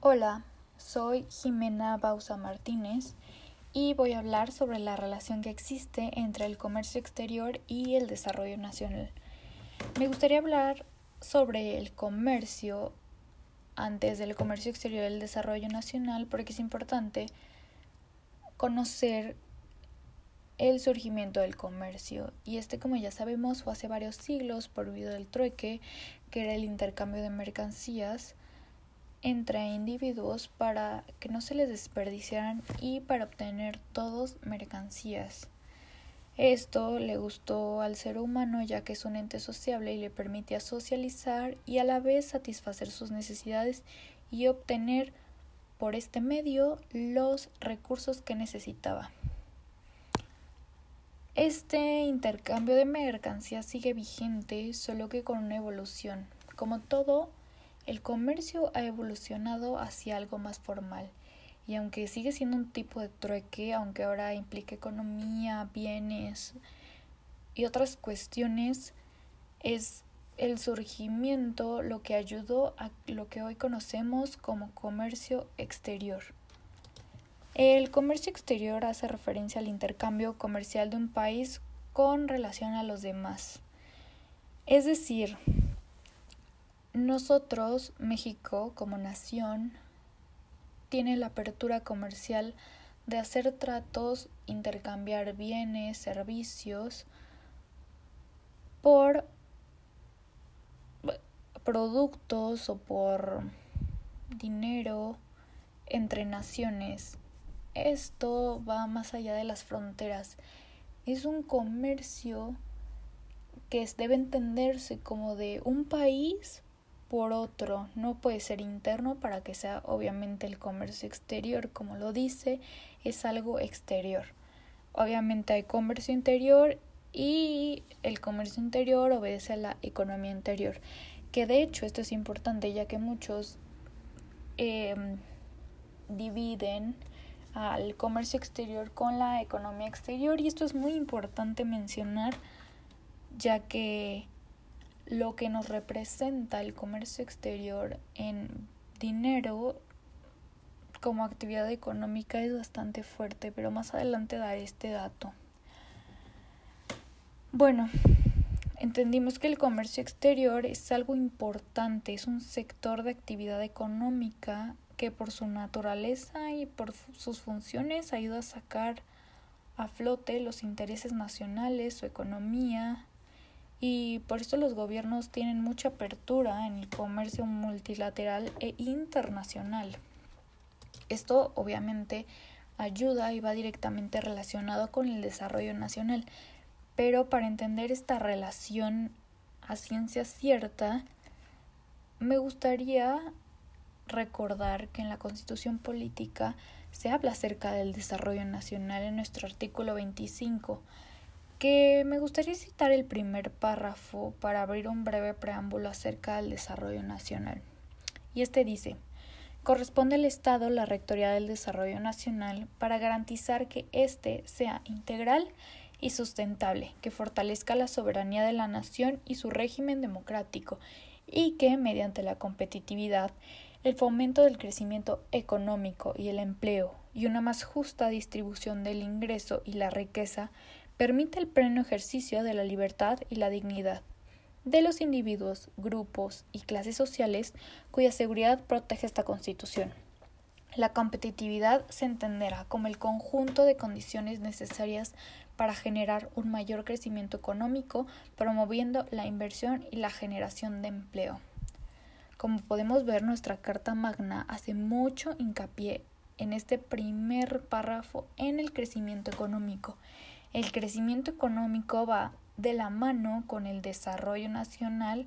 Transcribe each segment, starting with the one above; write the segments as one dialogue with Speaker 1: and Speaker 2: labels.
Speaker 1: Hola, soy Jimena Bausa Martínez y voy a hablar sobre la relación que existe entre el comercio exterior y el desarrollo nacional. Me gustaría hablar sobre el comercio antes del comercio exterior y el desarrollo nacional porque es importante conocer el surgimiento del comercio y este como ya sabemos fue hace varios siglos por medio del trueque que era el intercambio de mercancías entre individuos para que no se les desperdiciaran y para obtener todos mercancías. Esto le gustó al ser humano ya que es un ente sociable y le permitía socializar y a la vez satisfacer sus necesidades y obtener por este medio los recursos que necesitaba. Este intercambio de mercancías sigue vigente, solo que con una evolución. Como todo, el comercio ha evolucionado hacia algo más formal y aunque sigue siendo un tipo de trueque, aunque ahora implica economía, bienes y otras cuestiones, es el surgimiento lo que ayudó a lo que hoy conocemos como comercio exterior. El comercio exterior hace referencia al intercambio comercial de un país con relación a los demás. Es decir, nosotros, México, como nación, tiene la apertura comercial de hacer tratos, intercambiar bienes, servicios por productos o por dinero entre naciones. Esto va más allá de las fronteras. Es un comercio que debe entenderse como de un país por otro, no puede ser interno para que sea obviamente el comercio exterior, como lo dice, es algo exterior. Obviamente hay comercio interior y el comercio interior obedece a la economía interior, que de hecho esto es importante ya que muchos em, dividen al comercio exterior con la economía exterior. Y esto es muy importante mencionar ya que lo que nos representa el comercio exterior en dinero como actividad económica es bastante fuerte, pero más adelante daré este dato. Bueno, entendimos que el comercio exterior es algo importante, es un sector de actividad económica que por su naturaleza y por sus funciones ayuda a sacar a flote los intereses nacionales, su economía, y por eso los gobiernos tienen mucha apertura en el comercio multilateral e internacional. Esto obviamente ayuda y va directamente relacionado con el desarrollo nacional, pero para entender esta relación a ciencia cierta, me gustaría recordar que en la Constitución Política se habla acerca del desarrollo nacional en nuestro artículo 25 que me gustaría citar el primer párrafo para abrir un breve preámbulo acerca del desarrollo nacional. Y este dice, corresponde al Estado la Rectoría del Desarrollo Nacional para garantizar que éste sea integral y sustentable, que fortalezca la soberanía de la nación y su régimen democrático, y que, mediante la competitividad, el fomento del crecimiento económico y el empleo, y una más justa distribución del ingreso y la riqueza, permite el pleno ejercicio de la libertad y la dignidad de los individuos, grupos y clases sociales cuya seguridad protege esta Constitución. La competitividad se entenderá como el conjunto de condiciones necesarias para generar un mayor crecimiento económico, promoviendo la inversión y la generación de empleo. Como podemos ver, nuestra Carta Magna hace mucho hincapié en este primer párrafo en el crecimiento económico el crecimiento económico va de la mano con el desarrollo nacional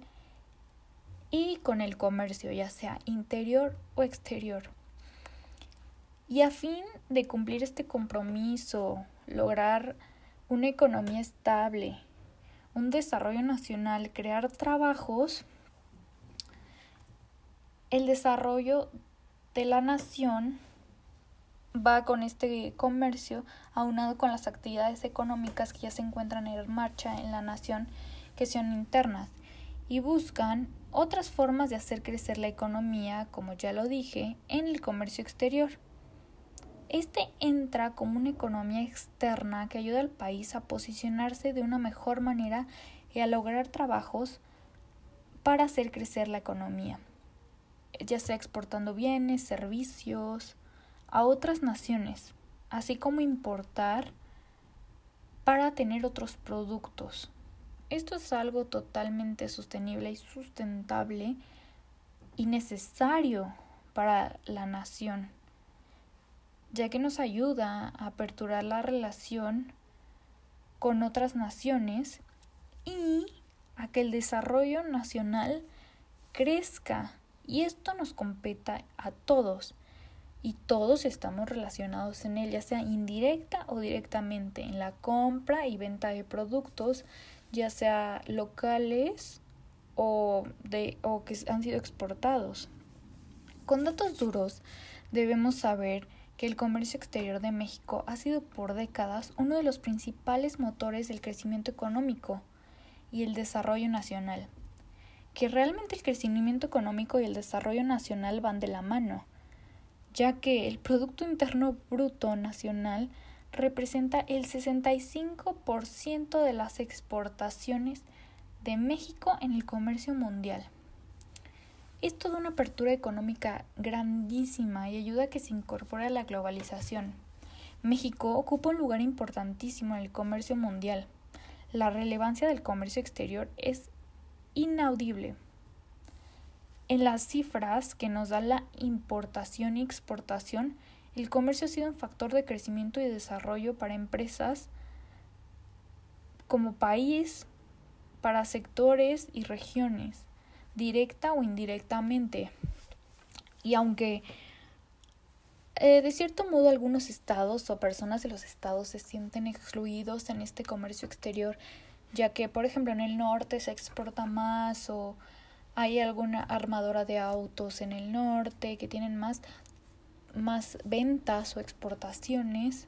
Speaker 1: y con el comercio, ya sea interior o exterior. Y a fin de cumplir este compromiso, lograr una economía estable, un desarrollo nacional, crear trabajos, el desarrollo de la nación va con este comercio aunado con las actividades económicas que ya se encuentran en marcha en la nación que son internas y buscan otras formas de hacer crecer la economía, como ya lo dije, en el comercio exterior. Este entra como una economía externa que ayuda al país a posicionarse de una mejor manera y a lograr trabajos para hacer crecer la economía, ya sea exportando bienes, servicios a otras naciones, así como importar para tener otros productos. Esto es algo totalmente sostenible y sustentable y necesario para la nación, ya que nos ayuda a aperturar la relación con otras naciones y a que el desarrollo nacional crezca. Y esto nos competa a todos. Y todos estamos relacionados en él, ya sea indirecta o directamente, en la compra y venta de productos, ya sea locales o, de, o que han sido exportados. Con datos duros, debemos saber que el comercio exterior de México ha sido por décadas uno de los principales motores del crecimiento económico y el desarrollo nacional. Que realmente el crecimiento económico y el desarrollo nacional van de la mano, ya que el Producto Interno Bruto Nacional representa el 65% de las exportaciones de México en el comercio mundial. Es toda una apertura económica grandísima y ayuda a que se incorpore a la globalización. México ocupa un lugar importantísimo en el comercio mundial. La relevancia del comercio exterior es inaudible. En las cifras que nos da la importación y exportación, el comercio ha sido un factor de crecimiento y desarrollo para empresas como país, para sectores y regiones, directa o indirectamente. Y aunque eh, de cierto modo algunos estados o personas de los estados se sienten excluidos en este comercio exterior, ya que por ejemplo en el norte se exporta más o hay alguna armadora de autos en el norte que tienen más, más ventas o exportaciones,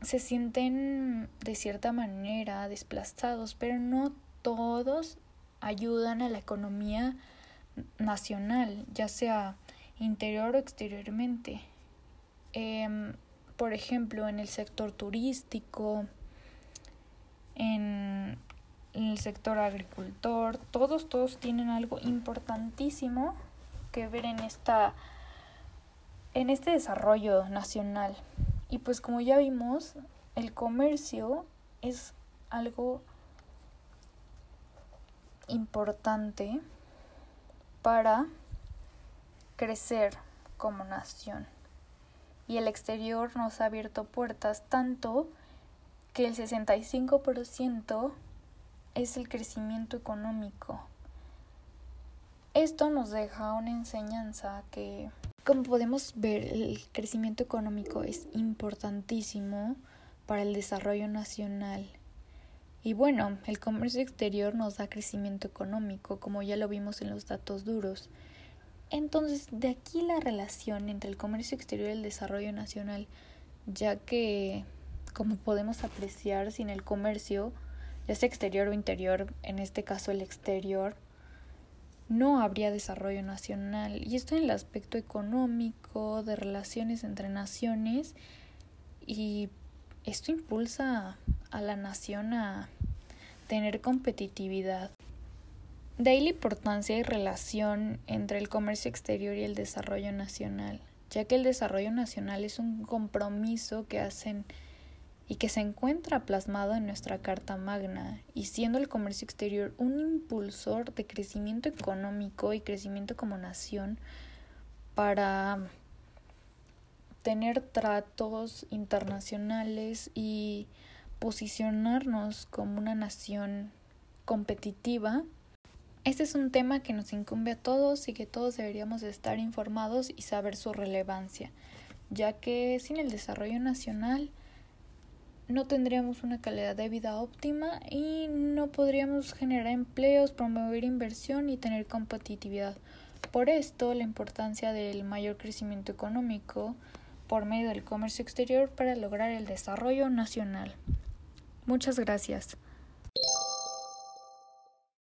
Speaker 1: se sienten de cierta manera desplazados, pero no todos ayudan a la economía nacional, ya sea interior o exteriormente. Em, por ejemplo, en el sector turístico, en el sector agricultor, todos, todos tienen algo importantísimo que ver en esta en este desarrollo nacional. Y pues como ya vimos, el comercio es algo importante para crecer como nación. Y el exterior nos ha abierto puertas tanto que el 65% es el crecimiento económico. Esto nos deja una enseñanza que como podemos ver, el crecimiento económico es importantísimo para el desarrollo nacional. Y bueno, el comercio exterior nos da crecimiento económico, como ya lo vimos en los datos duros. Entonces, de aquí la relación entre el comercio exterior y el desarrollo nacional, ya que, como podemos apreciar, sin el comercio, ya sea exterior o interior, en este caso el exterior, no habría desarrollo nacional. Y esto en el aspecto económico, de relaciones entre naciones, y esto impulsa a la nación a tener competitividad. De ahí la importancia y relación entre el comercio exterior y el desarrollo nacional, ya que el desarrollo nacional es un compromiso que hacen y que se encuentra plasmado en nuestra Carta Magna, y siendo el comercio exterior un impulsor de crecimiento económico y crecimiento como nación para tener tratos internacionales y posicionarnos como una nación competitiva. Este es un tema que nos incumbe a todos y que todos deberíamos estar informados y saber su relevancia, ya que sin el desarrollo nacional no tendríamos una calidad de vida óptima y no podríamos generar empleos, promover inversión y tener competitividad. Por esto, la importancia del mayor crecimiento económico por medio del comercio exterior para lograr el desarrollo nacional. Muchas gracias.